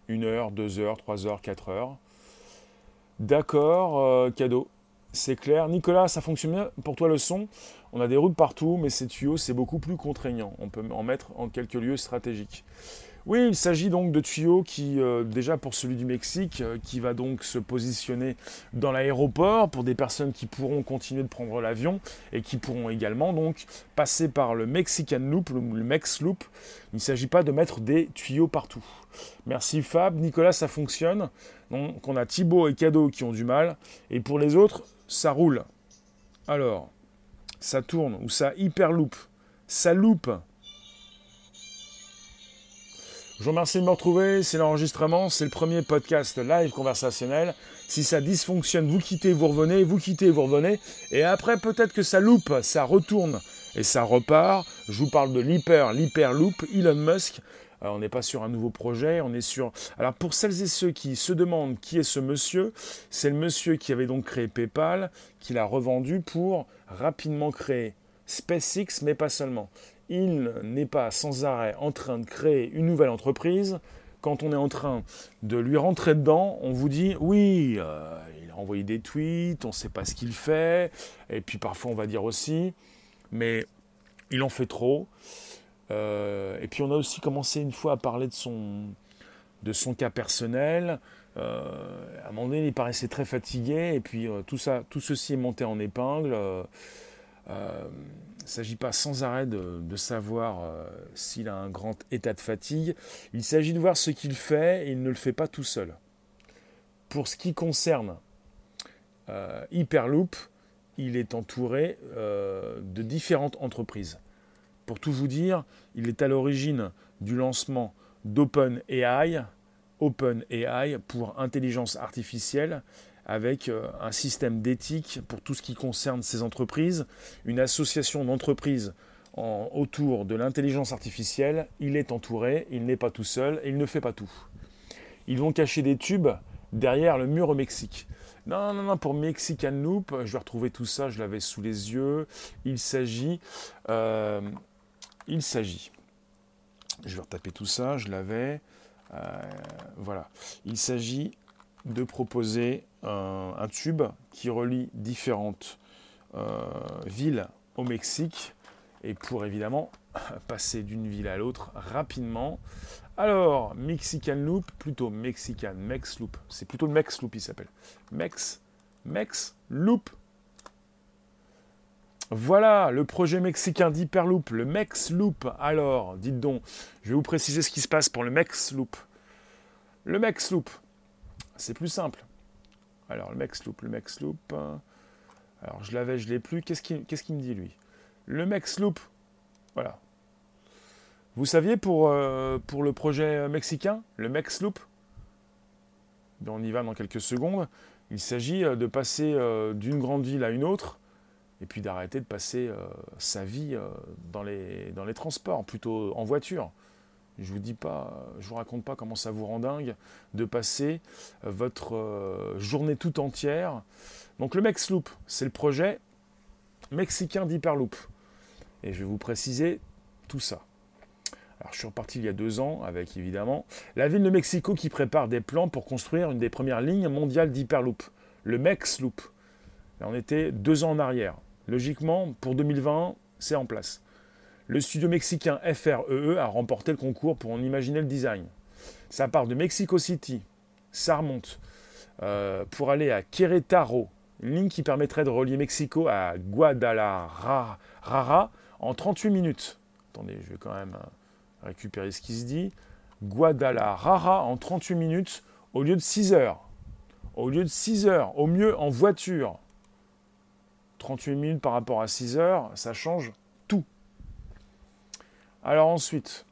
Speaker 1: 1 heure, 2 heures, 3 heures, 4 heures D'accord, euh, cadeau. C'est clair. Nicolas, ça fonctionne bien pour toi le son? On a des routes partout, mais ces tuyaux, c'est beaucoup plus contraignant. On peut en mettre en quelques lieux stratégiques. Oui, il s'agit donc de tuyaux qui, euh, déjà pour celui du Mexique, euh, qui va donc se positionner dans l'aéroport pour des personnes qui pourront continuer de prendre l'avion et qui pourront également donc passer par le Mexican Loop, le, Mex Loop. Il ne s'agit pas de mettre des tuyaux partout. Merci Fab. Nicolas, ça fonctionne? Donc on a Thibaut et Cadeau qui ont du mal. Et pour les autres, ça roule. Alors, ça tourne ou ça hyperloop. Ça loupe. Je vous remercie de me retrouver, c'est l'enregistrement, c'est le premier podcast live conversationnel. Si ça dysfonctionne, vous quittez, vous revenez, vous quittez, vous revenez. Et après, peut-être que ça loupe, ça retourne et ça repart. Je vous parle de l'hyper, l'hyperloop, Elon Musk. On n'est pas sur un nouveau projet, on est sur... Alors pour celles et ceux qui se demandent qui est ce monsieur, c'est le monsieur qui avait donc créé PayPal, qui l'a revendu pour rapidement créer SpaceX, mais pas seulement il n'est pas sans arrêt en train de créer une nouvelle entreprise. Quand on est en train de lui rentrer dedans, on vous dit oui, euh, il a envoyé des tweets, on ne sait pas ce qu'il fait, et puis parfois on va dire aussi, mais il en fait trop. Euh, et puis on a aussi commencé une fois à parler de son, de son cas personnel. Euh, à un moment donné, il paraissait très fatigué, et puis tout, ça, tout ceci est monté en épingle. Il ne s'agit pas sans arrêt de, savoir euh, s'il a un grand état de fatigue. Il s'agit de voir ce qu'il fait et il ne le fait pas tout seul. Pour ce qui concerne euh, Hyperloop, il est entouré euh, de différentes entreprises. Pour tout vous dire, il est à l'origine du lancement d'OpenAI, OpenAI pour intelligence artificielle, avec euh, un système d'éthique pour tout ce qui concerne ces entreprises, une association d'entreprises autour de l'intelligence artificielle. Il est entouré, il n'est pas tout seul il ne fait pas tout. Ils vont cacher des tubes derrière le mur au Mexique. Non, non, non, pour Mexican Loop, je vais retrouver tout ça, je l'avais sous les yeux. Il s'agit. Euh, il s'agit. Je vais retaper tout ça, je l'avais. Euh, voilà. Il s'agit de proposer un, tube qui relie différentes euh, villes au Mexique et pour évidemment passer d'une ville à l'autre rapidement. Alors, Mexican Loop, plutôt Mexican Mex Loop, c'est plutôt le Mex Loop il s'appelle. Mex, Mex Loop. Voilà le projet mexicain d'Hyperloop, le Mex Loop. Alors, dites donc, je vais vous préciser ce qui se passe pour le Mex Loop. Le Mex Loop, c'est plus simple. Alors, le Mexloop, le Mexloop. Hein. Alors, je l'avais, je l'ai plus. Qu'est-ce qu'il me dit, lui? Le Mexloop. Voilà. Vous saviez pour, euh, le projet mexicain, le Mexloop On y va dans quelques secondes. Il s'agit euh, de passer euh, d'une grande ville à une autre et puis d'arrêter de passer sa vie dans les transports, plutôt en voiture. Je vous dis pas, je vous raconte pas comment ça vous rend dingue de passer euh, votre euh, journée tout entière. Donc le Mexloop, c'est le projet mexicain d'Hyperloop. Et je vais vous préciser tout ça. Alors je suis reparti il y a deux ans avec évidemment la ville de Mexico qui prépare des plans pour construire une des premières lignes mondiales d'Hyperloop, le Mexloop. on était deux ans en arrière. Logiquement, pour 2020, c'est en place. Le studio mexicain FREE e a remporté le concours pour en imaginer le design. Ça part de Mexico City, ça remonte euh, pour aller à Querétaro, une ligne qui permettrait de relier Mexico à Guadalajara en 38 minutes. Attendez, je vais quand même euh, récupérer ce qui se dit. Guadalajara en 38 minutes au lieu de 6 heures. au lieu de 6 heures, au mieux en voiture. 38 minutes par rapport à 6 heures, ça change. Alors ensuite,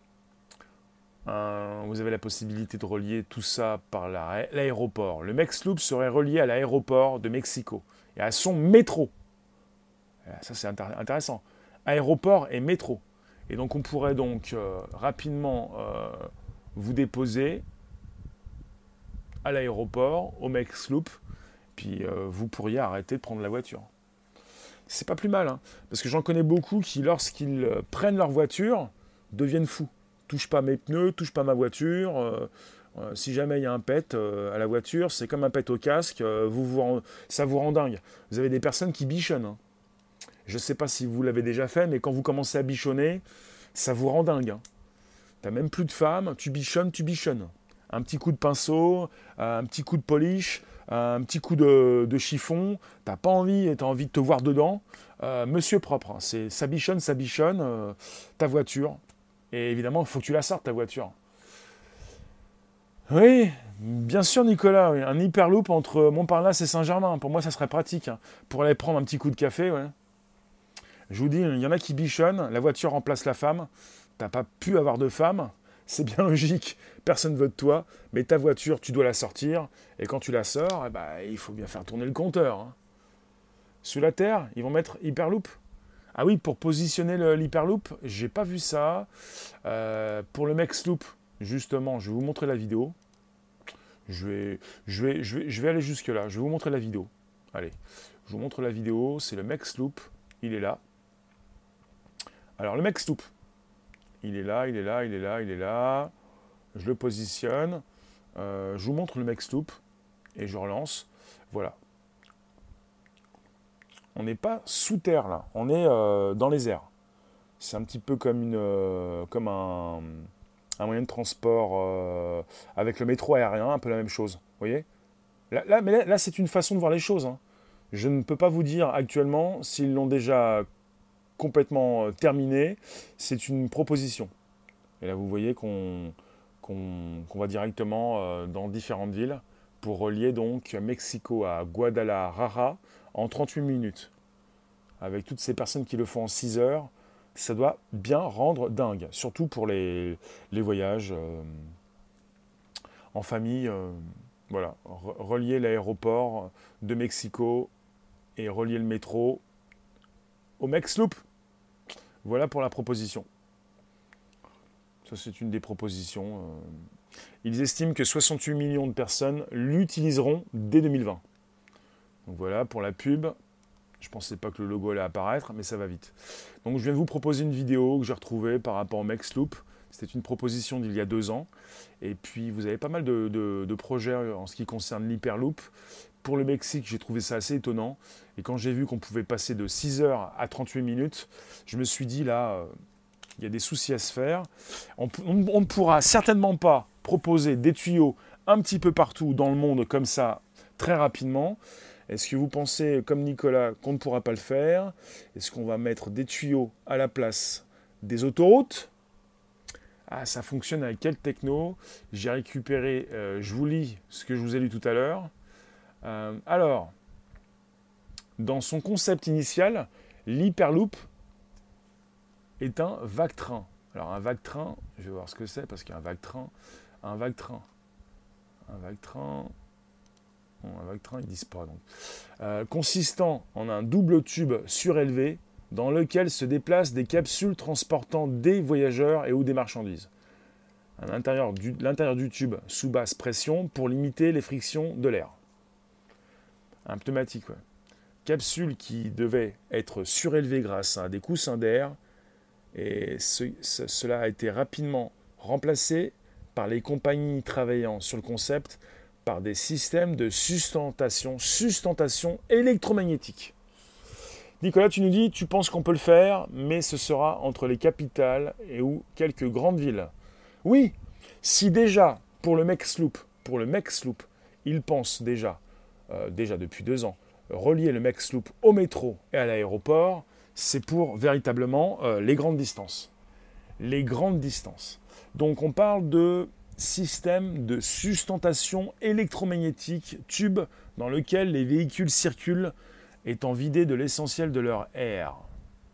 Speaker 1: euh, vous avez la possibilité de relier tout ça par l'aéroport. Le Mexloop serait relié à l'aéroport de Mexico et à son métro. Ça c'est intéressant. Aéroport et métro. Et donc on pourrait donc euh, rapidement euh, vous déposer à l'aéroport, au Mexloop, puis vous pourriez arrêter de prendre la voiture c'est pas plus mal. Hein. parce que j'en connais beaucoup qui, lorsqu'ils prennent leur voiture, deviennent fous. Touche pas mes pneus, touche pas ma voiture. Euh, euh, si jamais il y a un pet à la voiture, c'est comme un pet au casque, vous, ça vous rend dingue. Vous avez des personnes qui bichonnent. Hein. Je ne sais pas si vous l'avez déjà fait, mais quand vous commencez à bichonner, ça vous rend dingue. Hein. T'as même plus de femmes, tu bichonnes, tu bichonnes. Un petit coup de pinceau, un petit coup de polish, un petit coup de, chiffon, t'as pas envie, t'as envie de te voir dedans. Euh, monsieur propre, hein, c'est ça bichonne, ça bichonne, euh, ta voiture. Et évidemment, il faut que tu la sortes, ta voiture. Oui, bien sûr, Nicolas, un hyperloop entre Montparnasse et Saint-Germain. Pour moi, ça serait pratique. Hein, pour aller prendre un petit coup de café. Je vous dis, il y en a qui bichonnent, la voiture remplace la femme. T'as pas pu avoir de femme, c'est bien logique, personne ne veut de toi, mais ta voiture, tu dois la sortir, et quand tu la sors, eh ben, il faut bien faire tourner le compteur. Hein. Sous la terre, ils vont mettre Hyperloop. Ah oui, pour positionner l'Hyperloop, j'ai pas vu ça. Euh, pour le Mexloop, justement, je vais vous montrer la vidéo. Je vais, aller jusque-là, je vais vous montrer la vidéo. Allez, je vous montre la vidéo, c'est le Mexloop, il est là. Alors le Mexloop, il est là, il est là, il est là, il est là. Je le positionne. Euh, je vous montre le Mexloop et je relance. Voilà. On n'est pas sous terre là, on est euh, dans les airs. C'est un petit peu comme, une, euh, comme un, moyen de transport avec le métro aérien, un peu la même chose. Vous voyez? Là, Mais là, c'est une façon de voir les choses. Hein. Je ne peux pas vous dire actuellement s'ils l'ont déjà complètement euh, terminé. C'est une proposition. Et là, vous voyez qu'on va directement euh, dans différentes villes pour relier donc Mexico à Guadalajara en 38 minutes. Avec toutes ces personnes qui le font en 6 heures, ça doit bien rendre dingue, surtout pour les, voyages euh, en famille. voilà, relier l'aéroport de Mexico et relier le métro au Mexloop. Voilà pour la proposition. Ça, c'est une des propositions. Euh. Ils estiment que 68 millions de personnes l'utiliseront dès 2020. Donc voilà, pour la pub, je ne pensais pas que le logo allait apparaître, mais ça va vite. Donc je viens de vous proposer une vidéo que j'ai retrouvée par rapport au Mexloop. C'était une proposition d'il y a deux ans. Et puis vous avez pas mal de, projets en ce qui concerne l'Hyperloop pour le Mexique, j'ai trouvé ça assez étonnant. Et quand j'ai vu qu'on pouvait passer de 6 heures à 38 minutes, je me suis dit là, euh, il y a des soucis à se faire. On ne pourra certainement pas proposer des tuyaux un petit peu partout dans le monde comme ça très rapidement. Est-ce que vous pensez, comme Nicolas, qu'on ne pourra pas le faire? Est-ce qu'on va mettre des tuyaux à la place des autoroutes? Ah, ça fonctionne avec quelle techno? J'ai récupéré, euh, je vous lis ce que je vous ai lu tout à l'heure. Euh, alors, dans son concept initial, l'Hyperloop est un vague train. Alors un vague train, je vais voir ce que c'est parce qu'il y a un vague train, un vague Euh, consistant en un double tube surélevé dans lequel se déplacent des capsules transportant des voyageurs et ou des marchandises. À l'intérieur du, l'intérieur du tube sous basse pression pour limiter les frictions de l'air un pneumatique. Capsule qui devait être surélevée grâce à des coussins d'air, et cela a été rapidement remplacé par les compagnies travaillant sur le concept par des systèmes de sustentation, sustentation électromagnétique. Nicolas, tu nous dis, tu penses qu'on peut le faire, mais ce sera entre les capitales et ou quelques grandes villes. Oui, si déjà pour le Mexloop, pour le Mexloop, ils pensent déjà euh, déjà depuis deux ans, relier le Mexloop au métro et à l'aéroport, c'est pour véritablement euh, les grandes distances. Les grandes distances. Donc on parle de système de sustentation électromagnétique tube dans lequel les véhicules circulent étant vidés de l'essentiel de leur air.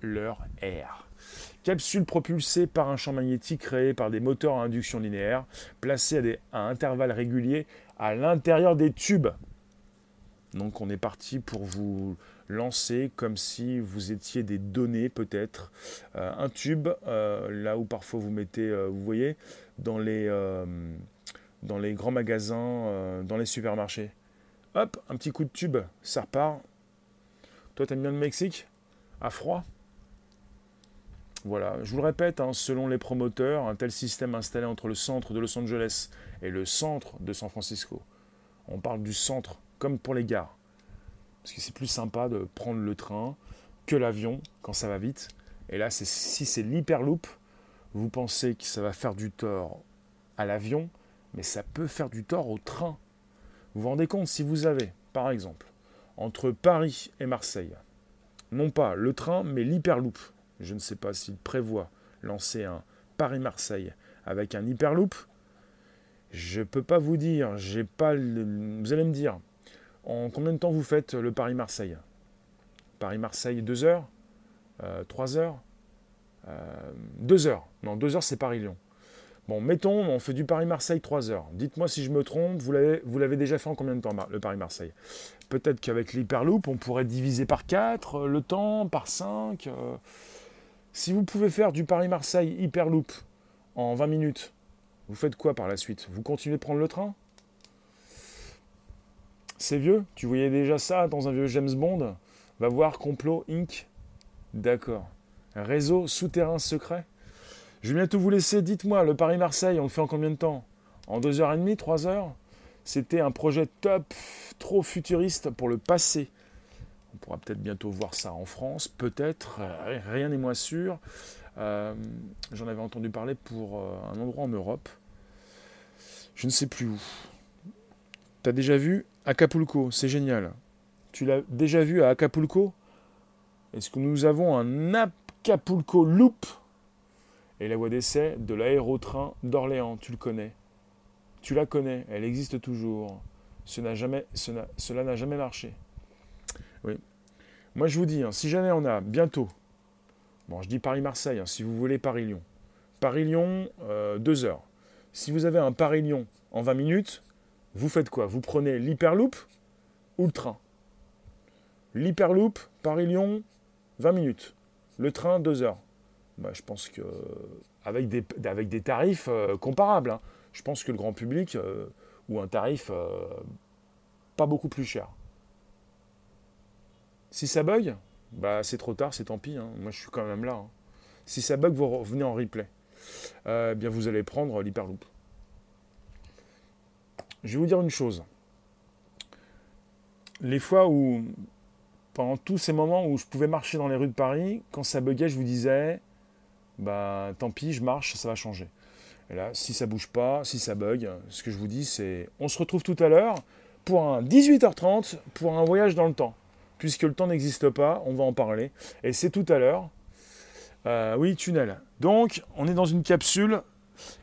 Speaker 1: Leur air. Capsule propulsée par un champ magnétique créé par des moteurs à induction linéaire placés à, des, à intervalles réguliers à l'intérieur des tubes. Donc on est parti pour vous lancer comme si vous étiez des données peut-être. Euh, un tube, euh, là où parfois vous mettez, euh, vous voyez, dans les, dans les grands magasins, dans les supermarchés. Hop, un petit coup de tube, ça repart. Toi, t'aimes bien le Mexique? À froid? Voilà, je vous le répète, hein, selon les promoteurs, un tel système installé entre le centre de Los Angeles et le centre de San Francisco. On parle du centre, comme pour les gares. Parce que c'est plus sympa de prendre le train que l'avion quand ça va vite. Et là, si c'est l'hyperloop, vous pensez que ça va faire du tort à l'avion, mais ça peut faire du tort au train. Vous vous rendez compte si vous avez, par exemple, entre Paris et Marseille, non pas le train, mais l'hyperloop je ne sais pas s'il prévoit lancer un Paris-Marseille avec un Hyperloop. Je ne peux pas vous dire, j'ai pas vous allez me dire, en combien de temps vous faites le Paris-Marseille? Paris-Marseille 2 heures? 3 euh, heures? 2 euh, heures. Non, 2 heures c'est Paris-Lyon. Bon, mettons, on fait du Paris-Marseille 3 heures. Dites-moi si je me trompe, vous l'avez déjà fait en combien de temps, le Paris-Marseille? Peut-être qu'avec l'Hyperloop, on pourrait diviser par 4 euh, le temps, par 5. Si vous pouvez faire du Paris-Marseille Hyperloop en 20 minutes, vous faites quoi par la suite? Vous continuez de prendre le train? C'est vieux Tu voyais déjà ça dans un vieux James Bond Va voir Complot Inc. D'accord. Réseau souterrain secret Je vais bientôt vous laisser. Dites-moi, le Paris-Marseille, on le fait en combien de temps? En 2h30, 3h C'était un projet top, trop futuriste pour le passé. On pourra peut-être bientôt voir ça en France, peut-être, euh, rien n'est moins sûr. Euh, j'en avais entendu parler pour euh, un endroit en Europe. Je ne sais plus où. Tu as déjà vu Acapulco, c'est génial. Tu l'as déjà vu à Acapulco? Est-ce que nous avons un Acapulco Loop? Et la voie d'essai de l'aérotrain d'Orléans, tu le connais. Tu la connais, elle existe toujours. cela n'a jamais marché. Oui. Moi, je vous dis, hein, si jamais on a bientôt, bon, je dis Paris-Marseille, hein, si vous voulez Paris-Lyon, Paris-Lyon, euh, deux heures. Si vous avez un Paris-Lyon en 20 minutes, vous faites quoi? Vous prenez l'Hyperloop ou le train? L'Hyperloop, Paris-Lyon, 20 minutes. Le train, 2 heures. Bah, je pense que avec des, avec des tarifs euh, comparables. Hein. Je pense que le grand public, euh, ou un tarif pas beaucoup plus cher. Si ça bug, bah c'est trop tard, c'est tant pis. Hein. Moi, je suis quand même là. Hein. Si ça bug, vous revenez en replay. Euh, eh bien, vous allez prendre l'hyperloop. Je vais vous dire une chose. Les fois où, pendant tous ces moments où je pouvais marcher dans les rues de Paris, quand ça buguait, je vous disais, bah tant pis, je marche, ça va changer. Et là, si ça bouge pas, si ça bug, ce que je vous dis, c'est, on se retrouve tout à l'heure pour un 18h30 pour un voyage dans le temps puisque le temps n'existe pas, on va en parler. Et c'est tout à l'heure. Euh, oui, tunnel. Donc, on est dans une capsule.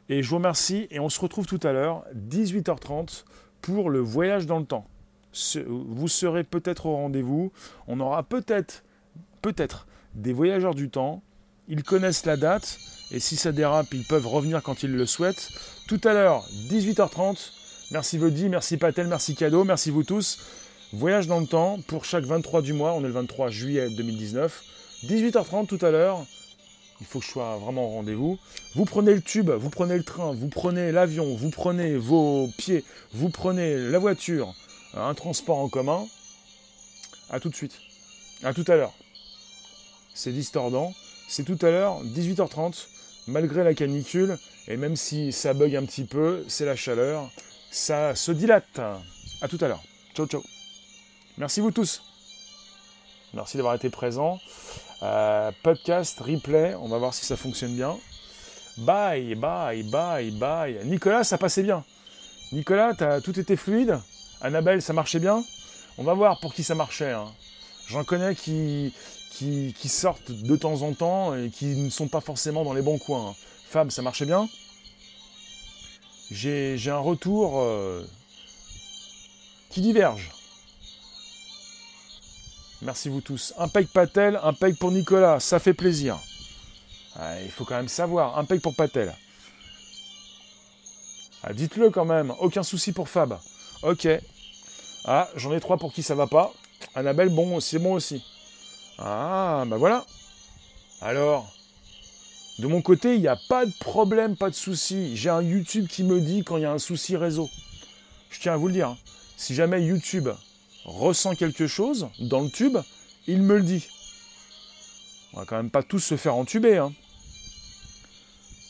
Speaker 1: Et je vous remercie. Et on se retrouve tout à l'heure, 18h30, pour le voyage dans le temps. Vous serez peut-être au rendez-vous. On aura peut-être, peut-être, des voyageurs du temps. Ils connaissent la date. Et si ça dérape, ils peuvent revenir quand ils le souhaitent. Tout à l'heure, 18h30. Merci Vodi, merci Patel, merci Cadeau, merci vous tous. Voyage dans le temps pour chaque 23 du mois. On est le 23 juillet 2019. 18h30 tout à l'heure. Il faut que je sois vraiment au rendez-vous. Vous prenez le tube, vous prenez le train, vous prenez l'avion, vous prenez vos pieds, vous prenez la voiture, un transport en commun. A tout de suite. A tout à l'heure. C'est distordant. C'est tout à l'heure, 18h30, malgré la canicule. Et même si ça bug un petit peu, c'est la chaleur. Ça se dilate. A tout à l'heure. Ciao, ciao. Merci vous tous. Merci d'avoir été présent. Euh, podcast, replay, on va voir si ça fonctionne bien. Bye, bye, bye, bye. Nicolas, ça passait bien. Nicolas, as, tout était fluide. Annabelle, ça marchait bien. On va voir pour qui ça marchait. Hein. J'en connais qui, sortent de temps en temps et qui ne sont pas forcément dans les bons coins. Fab, ça marchait bien j'ai un retour euh, qui diverge. Merci vous tous. Un peg Patel, un peg pour Nicolas, ça fait plaisir. Ah, il faut quand même savoir, un peg pour Patel. Ah, dites-le quand même, aucun souci pour Fab. Ok. Ah, j'en ai trois pour qui ça va pas. Annabelle, bon, c'est bon aussi. Ah, bah voilà. Alors, de mon côté, il n'y a pas de problème, pas de souci. J'ai un YouTube qui me dit quand il y a un souci réseau. Je tiens à vous le dire. Hein. Si jamais YouTube ressent quelque chose dans le tube, il me le dit. On va quand même pas tous se faire entuber. Hein.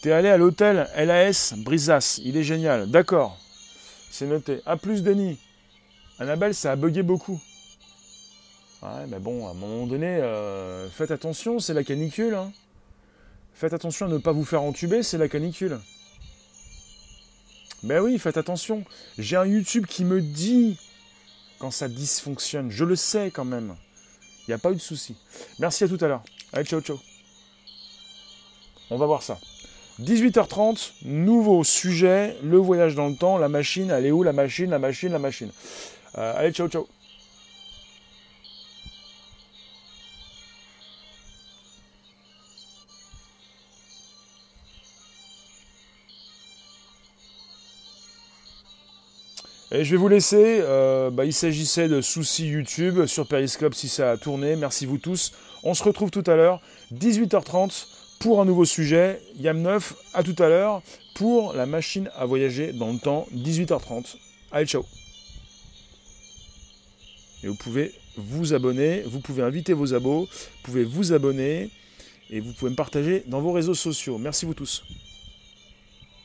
Speaker 1: T'es allé à l'hôtel LAS Brisas, il est génial. D'accord, c'est noté. A plus Denis. Annabelle, ça a bugué beaucoup. Ouais, mais bon, à un moment donné, euh, faites attention, c'est la canicule. Hein. Faites attention à ne pas vous faire entuber, c'est la canicule. Ben oui, faites attention. J'ai un YouTube qui me dit ça dysfonctionne. Je le sais quand même. Il n'y a pas eu de souci. Merci à tout à l'heure. Allez, ciao, ciao. On va voir ça. 18h30, nouveau sujet, le voyage dans le temps, la machine, elle est où? La machine, la machine, la machine. Euh, allez, ciao, ciao. Et je vais vous laisser. Euh, bah, il s'agissait de soucis YouTube sur Periscope si ça a tourné. Merci vous tous. On se retrouve tout à l'heure, 18h30, pour un nouveau sujet. Yam9, à tout à l'heure, pour la machine à voyager dans le temps, 18h30. Allez, ciao. Et vous pouvez vous abonner, vous pouvez inviter vos abos, vous pouvez vous abonner et vous pouvez me partager dans vos réseaux sociaux. Merci vous tous.